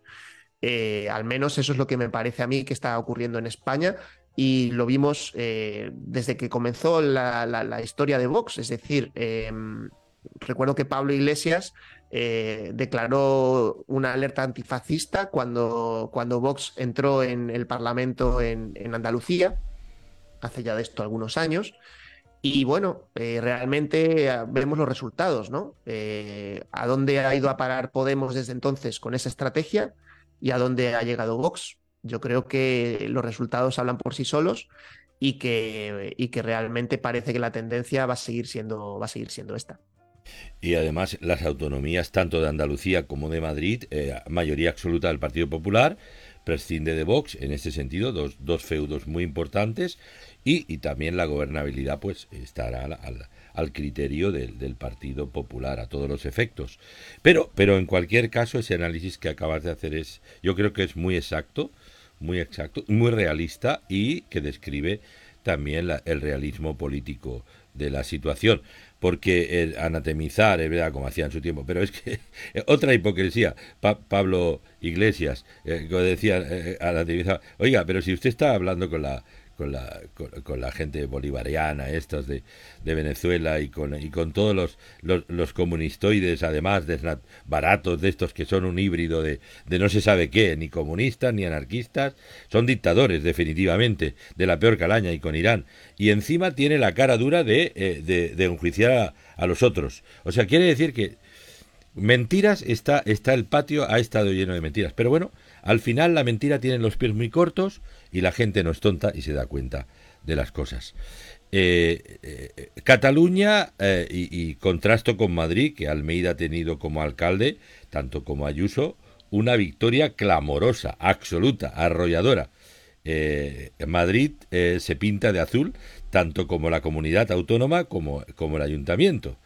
Eh, al menos eso es lo que me parece a mí que está ocurriendo en España y lo vimos eh, desde que comenzó la, historia de Vox. Es decir, em, recuerdo que Pablo Iglesias eh, declaró una alerta antifascista cuando, cuando Vox entró en el Parlamento en, en Andalucía, hace ya de esto algunos años. Y bueno, eh, realmente ah, vemos los resultados, ¿no? Eh, a dónde ha ido a parar Podemos desde entonces con esa estrategia y a dónde ha llegado Vox. Yo creo que los resultados hablan por sí solos y que, y que realmente parece que la tendencia va a seguir siendo, va a seguir siendo esta. Y además las autonomías tanto de Andalucía como de Madrid, eh, mayoría absoluta del Partido Popular, prescinde de Vox, en ese sentido, dos, dos feudos muy importantes, y, también la gobernabilidad pues estará al, al criterio del, del, Partido Popular a todos los efectos. Pero, pero en cualquier caso, ese análisis que acabas de hacer es, yo creo que es muy exacto, muy exacto, muy realista y que describe también el realismo político de la situación. Porque el anatemizar, es verdad, como hacía en su tiempo, pero es que (laughs) otra hipocresía, Pablo Iglesias, eh, decía, eh, anatemizar, oiga, pero si usted está hablando con la con la, con, la gente bolivariana, estos de, de, Venezuela y con, y con todos los, los, comunistoides, además de baratos de estos que son un híbrido de, de no se sabe qué, ni comunistas ni anarquistas, son dictadores definitivamente, de la peor calaña y con Irán. Y encima tiene la cara dura de, eh, de, enjuiciar a, a los otros. O sea, quiere decir que mentiras está, está el patio, ha estado lleno de mentiras. Pero bueno, al final la mentira tiene los pies muy cortos y la gente no es tonta y se da cuenta de las cosas. Eh, eh, Cataluña, eh, y, contrasto con Madrid, que Almeida ha tenido como alcalde, tanto como Ayuso, una victoria clamorosa, absoluta, arrolladora. Madrid se pinta de azul, tanto como la comunidad autónoma como, como el ayuntamiento.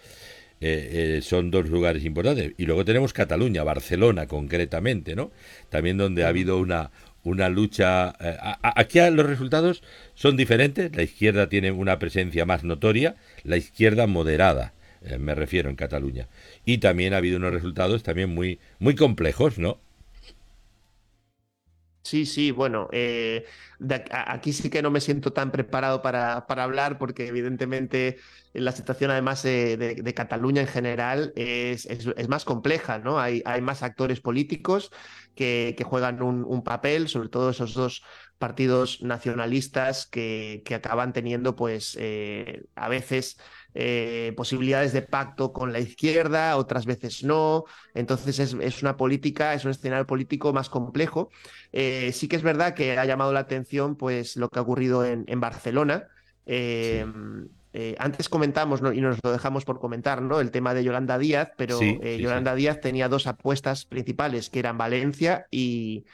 son dos lugares importantes. Y luego tenemos Cataluña, Barcelona concretamente, ¿no? También donde ha habido una, una lucha. Eh, aquí los resultados son diferentes. La izquierda tiene una presencia más notoria, la izquierda moderada, eh, me refiero en Cataluña. Y también ha habido unos resultados también muy, muy complejos, ¿no? Sí, sí, bueno, eh, aquí sí que no me siento tan preparado para, para hablar porque evidentemente la situación además de, Cataluña en general es, es, más compleja, ¿no? Hay, hay más actores políticos que, que juegan un, papel, sobre todo esos dos partidos nacionalistas que, que acaban teniendo pues eh, a veces eh, posibilidades de pacto con la izquierda, otras veces no. Entonces es, una política, es un escenario político más complejo. Eh, sí que es verdad que ha llamado la atención pues, lo que ha ocurrido en, en Barcelona. Em, eh, antes comentamos y nos lo dejamos por comentar, ¿no? El tema de Yolanda Díaz, pero Yolanda Díaz tenía dos apuestas principales, que eran Valencia y,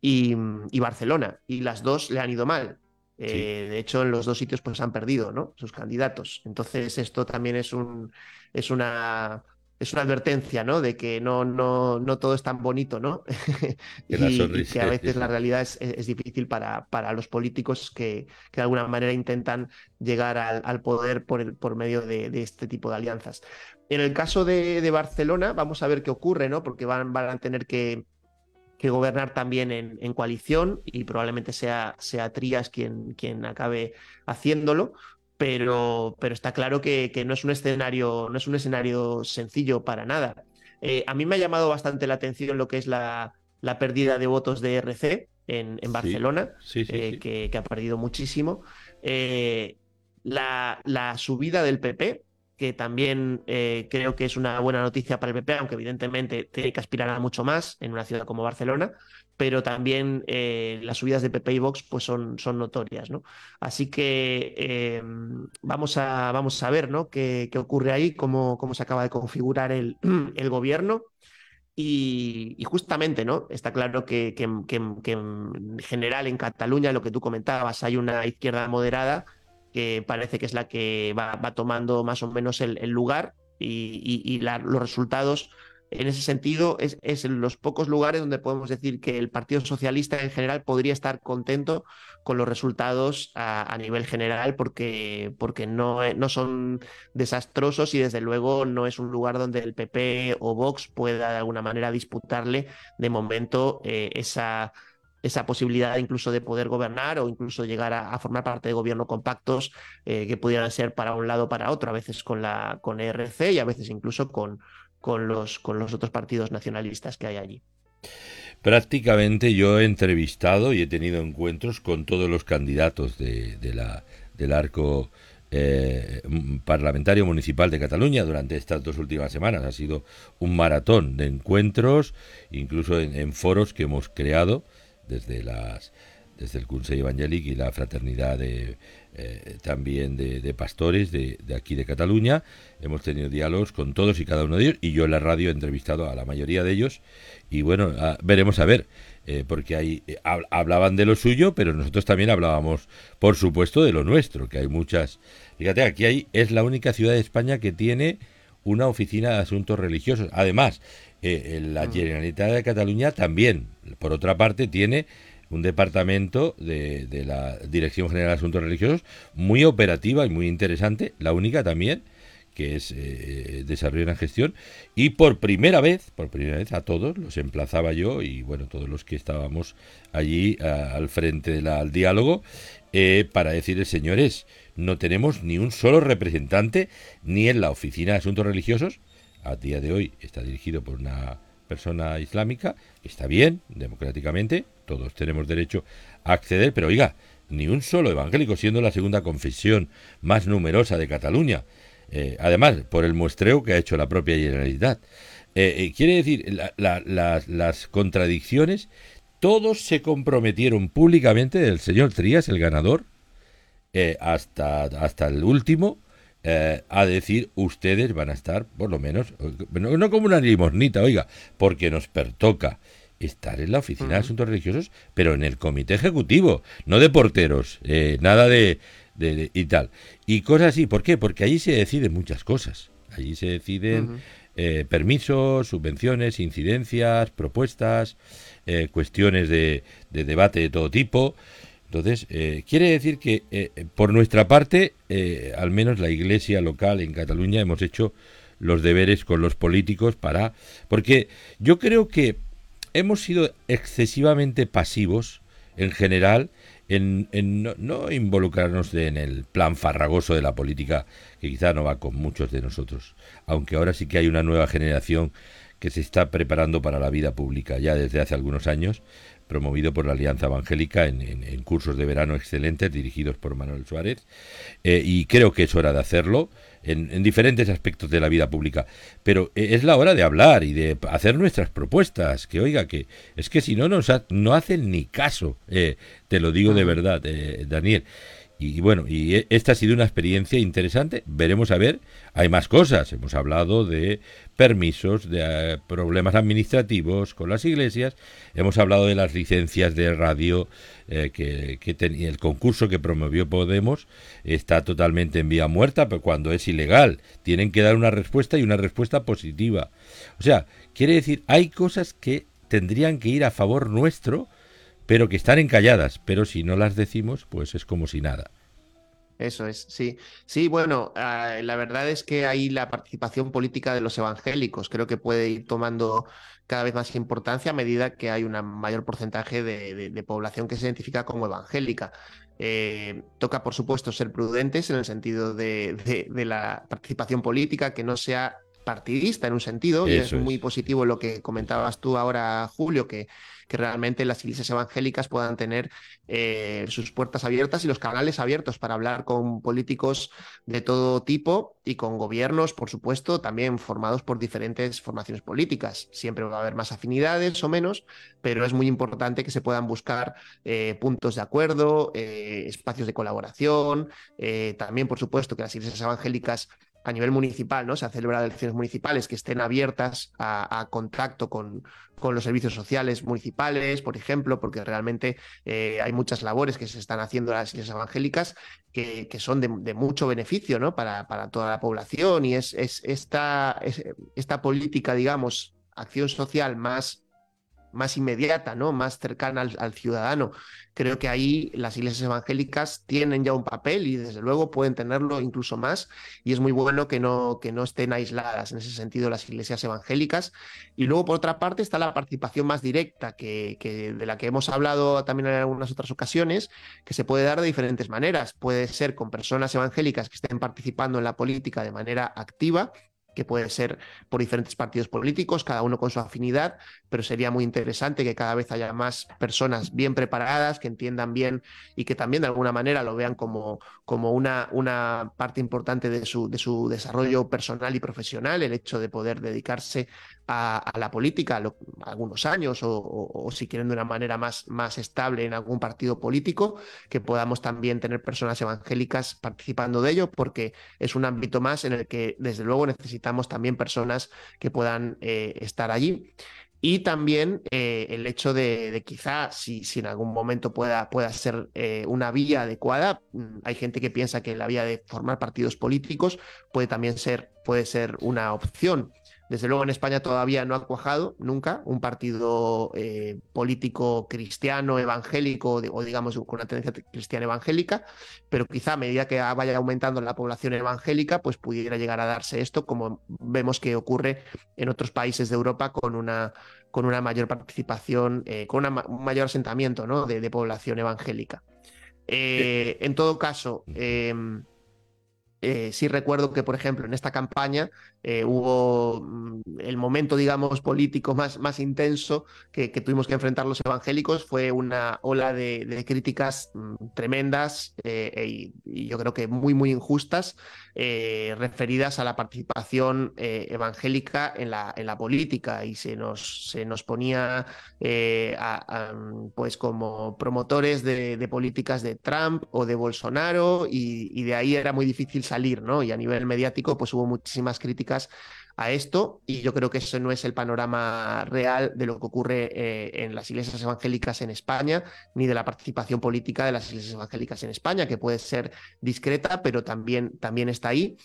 y, y Barcelona, y las dos le han ido mal. Eh, de hecho, en los dos sitios pues han perdido, ¿no? Sus candidatos. Entonces, esto también es un es una es una advertencia, ¿no? De que no, no, no todo es tan bonito, ¿no? (laughs) y, que a veces la realidad es, es, difícil para, para los políticos que, que, de alguna manera intentan llegar al, poder por, el, por medio de, de, este tipo de alianzas. En el caso de, de, Barcelona, vamos a ver qué ocurre, ¿no? Porque van, van a tener que, que gobernar también en, coalición y probablemente sea, sea Trías quien, quien acabe haciéndolo. Pero, pero está claro que, que, no es un escenario, no es un escenario sencillo para nada. Eh, a mí me ha llamado bastante la atención lo que es la, la pérdida de votos de RC en, en Barcelona, eh, que, que, ha perdido muchísimo. Eh, la, la, subida del PP, que también eh, creo que es una buena noticia para el PP, aunque evidentemente tiene que aspirar a mucho más en una ciudad como Barcelona, pero también eh, las subidas de PP y Vox pues son, son notorias, ¿no? Así que em, vamos, a, vamos a ver, ¿no? Qué, qué ocurre ahí, cómo, cómo, se acaba de configurar el, (clears throat) el gobierno. Y, y, justamente, ¿no? Está claro que, que, que en general en Cataluña, lo que tú comentabas, hay una izquierda moderada que parece que es la que va, va tomando más o menos el, el lugar y, y, los resultados en ese sentido es, es, en los pocos lugares donde podemos decir que el Partido Socialista en general podría estar contento con los resultados a, nivel general porque, porque no, no, son desastrosos y desde luego no es un lugar donde el PP o Vox pueda de alguna manera disputarle de momento eh, esa esa posibilidad incluso de poder gobernar o incluso llegar a, formar parte de gobierno con pactos eh, que pudieran ser para un lado o para otro, a veces con la con ERC y a veces incluso con, con, los, con los otros partidos nacionalistas que hay allí. Prácticamente yo he entrevistado y he tenido encuentros con todos los candidatos de, la, del arco eh, parlamentario municipal de Cataluña durante estas dos últimas semanas. Ha sido un maratón de encuentros, incluso en foros que hemos creado desde las desde el Consejo Evangélico y la Fraternidad de, eh, también de, pastores de, aquí de Cataluña. Hemos tenido diálogos con todos y cada uno de ellos y yo en la radio he entrevistado a la mayoría de ellos y bueno, veremos a ver. Eh, porque ahí eh, hablaban de lo suyo, pero nosotros también hablábamos, por supuesto, de lo nuestro, que hay muchas. Fíjate, aquí hay, es la única ciudad de España que tiene una oficina de asuntos religiosos. Además, la mm. Generalitat de Cataluña también, por otra parte, tiene un departamento de, la Dirección General de Asuntos Religiosos muy operativa y muy interesante, la única también que es eh, desarrollo en gestión y por primera vez, por primera vez a todos los emplazaba yo y bueno todos los que estábamos allí al frente del diálogo eh, para decirles señores no tenemos ni un solo representante ni en la oficina de asuntos religiosos a día de hoy está dirigido por una persona islámica está bien democráticamente todos tenemos derecho a acceder, pero oiga, ni un solo evangélico, siendo la segunda confesión más numerosa de Cataluña. Eh, además, por el muestreo que ha hecho la propia Generalidad. Eh, eh, quiere decir, las contradicciones, todos se comprometieron públicamente, del señor Trías, el ganador, hasta, hasta el último, a decir ustedes van a estar, por lo menos, no, no, como una limosnita, oiga, porque nos pertoca estar en la oficina de asuntos religiosos, pero en el comité ejecutivo, no de porteros, eh, nada de, y tal. Y cosas así, ¿por qué? Porque allí se deciden muchas cosas. Allí se deciden eh, permisos, subvenciones, incidencias, propuestas, eh, cuestiones de, de, debate de todo tipo. Entonces, quiere decir que por nuestra parte, al menos la iglesia local en Cataluña, hemos hecho los deberes con los políticos para... Porque yo creo que hemos sido excesivamente pasivos en general en, no, involucrarnos en el plan farragoso de la política que quizá no va con muchos de nosotros, aunque ahora sí que hay una nueva generación que se está preparando para la vida pública ya desde hace algunos años, promovido por la Alianza Evangélica en, cursos de verano excelentes dirigidos por Manuel Suárez, eh, y creo que es hora de hacerlo en, diferentes aspectos de la vida pública. Pero eh, es la hora de hablar y de hacer nuestras propuestas. Que oiga, que es que si no nos no hacen ni caso, eh, te lo digo de verdad, eh, Daniel. Y, bueno, y e, esta ha sido una experiencia interesante. Veremos a ver, hay más cosas. Hemos hablado de permisos, de problemas administrativos con las iglesias. Hemos hablado de las licencias de radio eh, que, que el concurso que promovió Podemos está totalmente en vía muerta, pero cuando es ilegal tienen que dar una respuesta y una respuesta positiva. O sea, quiere decir, hay cosas que tendrían que ir a favor nuestro, pero que están encalladas, pero si no las decimos, pues es como si nada. Eso es, sí. Sí, bueno, ah, la verdad es que ahí la participación política de los evangélicos creo que puede ir tomando cada vez más importancia a medida que hay un mayor porcentaje de, población que se identifica como evangélica. Eh, toca, por supuesto, ser prudentes en el sentido de, la participación política, que no sea partidista en un sentido, y es, muy positivo lo que comentabas tú ahora, Julio, que que realmente las iglesias evangélicas puedan tener eh, sus puertas abiertas y los canales abiertos para hablar con políticos de todo tipo y con gobiernos, por supuesto, también formados por diferentes formaciones políticas. Siempre va a haber más afinidades o menos, pero es muy importante que se puedan buscar eh, puntos de acuerdo, eh, espacios de colaboración, también, por supuesto, que las iglesias evangélicas a nivel municipal, ¿no? Se han celebrado elecciones municipales que estén abiertas a, contacto con, con, los servicios sociales municipales, por ejemplo, porque realmente eh, hay muchas labores que se están haciendo en las iglesias evangélicas que, que son de, mucho beneficio, ¿no? Para, para, toda la población y es, es esta, esta política, digamos, acción social más más inmediata, ¿no? más cercana al, ciudadano. Creo que ahí las iglesias evangélicas tienen ya un papel y desde luego pueden tenerlo incluso más y es muy bueno que no, que no estén aisladas en ese sentido las iglesias evangélicas. Y luego por otra parte está la participación más directa que, de la que hemos hablado también en algunas otras ocasiones, que se puede dar de diferentes maneras. Puede ser con personas evangélicas que estén participando en la política de manera activa que puede ser por diferentes partidos políticos, cada uno con su afinidad, pero sería muy interesante que cada vez haya más personas bien preparadas, que entiendan bien y que también de alguna manera lo vean como, como una, una parte importante de su, de su desarrollo personal y profesional, el hecho de poder dedicarse a, la política algunos años o, si quieren de una manera más, más estable en algún partido político, que podamos también tener personas evangélicas participando de ello, porque es un ámbito más en el que desde luego necesitamos también personas que puedan eh, estar allí. Y también eh, el hecho de, quizá, si, si, en algún momento pueda, pueda ser eh, una vía adecuada, mm, hay gente que piensa que la vía de formar partidos políticos puede también ser, puede ser una opción. Desde luego en España todavía no ha cuajado nunca un partido eh, político cristiano, evangélico o digamos con una tendencia cristiana evangélica, pero quizá a medida que vaya aumentando la población evangélica, pues pudiera llegar a darse esto, como vemos que ocurre en otros países de Europa con una, con una mayor participación, eh, con un mayor asentamiento ¿no? de, población evangélica. Eh, en todo caso, em, sí recuerdo que, por ejemplo, en esta campaña eh, hubo mm, el momento, digamos, político más, más intenso que, tuvimos que enfrentar los evangélicos, fue una ola de, críticas mm, tremendas eh, y, yo creo que muy, muy injustas, eh, referidas a la participación evangélica en la, en la política y se nos, se nos ponía mm, pues como promotores de, políticas de Trump o de Bolsonaro y, y de ahí era muy difícil salir, ¿no? Y a nivel mediático pues hubo muchísimas críticas a esto y yo creo que eso no es el panorama real de lo que ocurre eh, en las iglesias evangélicas en España ni de la participación política de las iglesias evangélicas en España, que puede ser discreta, pero también, también está ahí.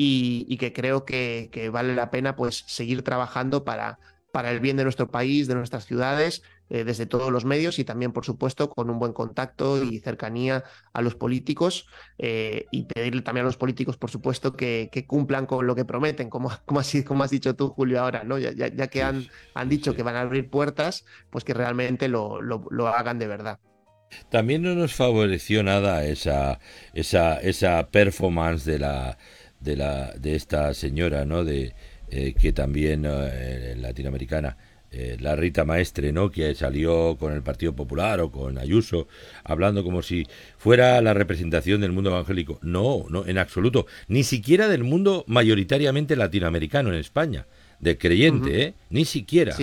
Y, que creo que, que, vale la pena pues seguir trabajando para, para el bien de nuestro país, de nuestras ciudades, eh, desde todos los medios y también, por supuesto, con un buen contacto y cercanía a los políticos eh, y pedirle también a los políticos, por supuesto, que, cumplan con lo que prometen, como, (laughs) como, has dicho tú, Julio, ahora, ¿no? Ya, ya, que han, han dicho que van a abrir puertas, pues que realmente lo, lo, hagan de verdad. También no nos favoreció nada esa, esa, esa performance de la, de la de esta señora, ¿no? De eh, que también latinoamericana eh, la Rita Maestre, ¿no? Que salió con el Partido Popular o con Ayuso, hablando como si fuera la representación del mundo evangélico. No, no, en absoluto. Ni siquiera del mundo mayoritariamente latinoamericano en España, de creyente, ¿eh? Ni siquiera.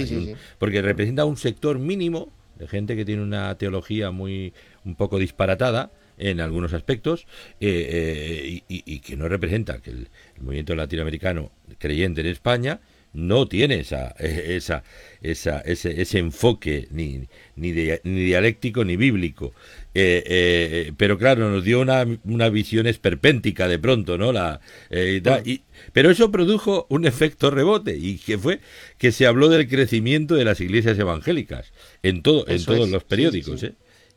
Porque representa un sector mínimo de gente que tiene una teología muy un poco disparatada en algunos aspectos eh, y, que no representa que el movimiento latinoamericano creyente en España no tiene esa, esa, esa, ese, ese enfoque ni, ni, ni, dialéctico ni bíblico. Eh, eh, pero claro, nos dio una, una, visión esperpéntica de pronto, ¿no? La, eh, y, pero eso produjo un efecto rebote y que fue que se habló del crecimiento de las iglesias evangélicas en, todo, en todos los periódicos.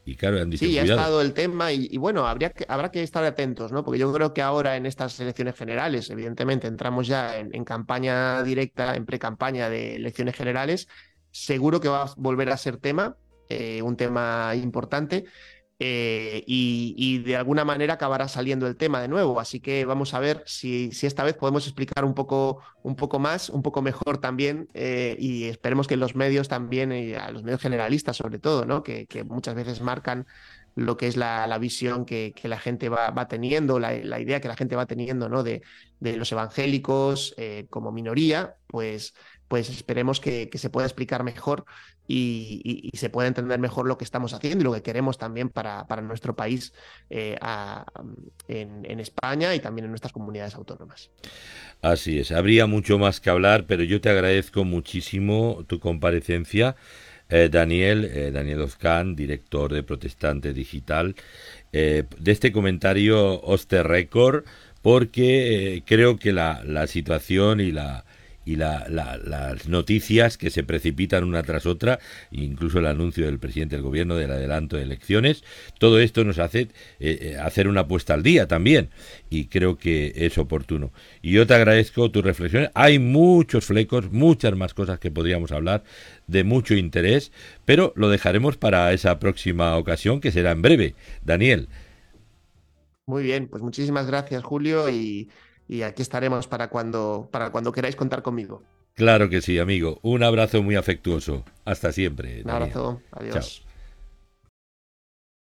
Y claro, han dicho, sí, ha estado el tema y, bueno, habría que, habrá que estar atentos, ¿no? Porque yo creo que ahora en estas elecciones generales, evidentemente, entramos ya en, campaña directa, en pre-campaña de elecciones generales, seguro que va a volver a ser tema, eh, un tema importante. Eh, y, de alguna manera acabará saliendo el tema de nuevo. Así que vamos a ver si, si esta vez podemos explicar un poco, un poco más, un poco mejor también, eh, y esperemos que los medios también, y a los medios generalistas sobre todo, ¿no? que, que muchas veces marcan lo que es la, visión que, que, la gente va, va teniendo, la, la, idea que la gente va teniendo ¿no? de, de los evangélicos eh, como minoría, pues pues esperemos que, se pueda explicar mejor y, se pueda entender mejor lo que estamos haciendo y lo que queremos también para, para nuestro país eh, en, España y también en nuestras comunidades autónomas. Así es, habría mucho más que hablar, pero yo te agradezco muchísimo tu comparecencia. Eh, Daniel, eh, Daniel Ozcan, director de Protestante Digital, de este comentario Oster Record, porque creo que la, la situación y la, y las noticias que se precipitan una tras otra, incluso el anuncio del presidente del gobierno del adelanto de elecciones, todo esto nos hace eh, eh, hacer una apuesta al día también y creo que es oportuno. Y yo te agradezco tus reflexiones. Hay muchos flecos, muchas más cosas que podríamos hablar de mucho interés, pero lo dejaremos para esa próxima ocasión que será en breve. Daniel. Muy bien, pues muchísimas gracias Julio y y aquí estaremos para cuando, para cuando queráis contar conmigo. Claro que sí, amigo. Un abrazo muy afectuoso. Hasta siempre. Un abrazo. Adiós.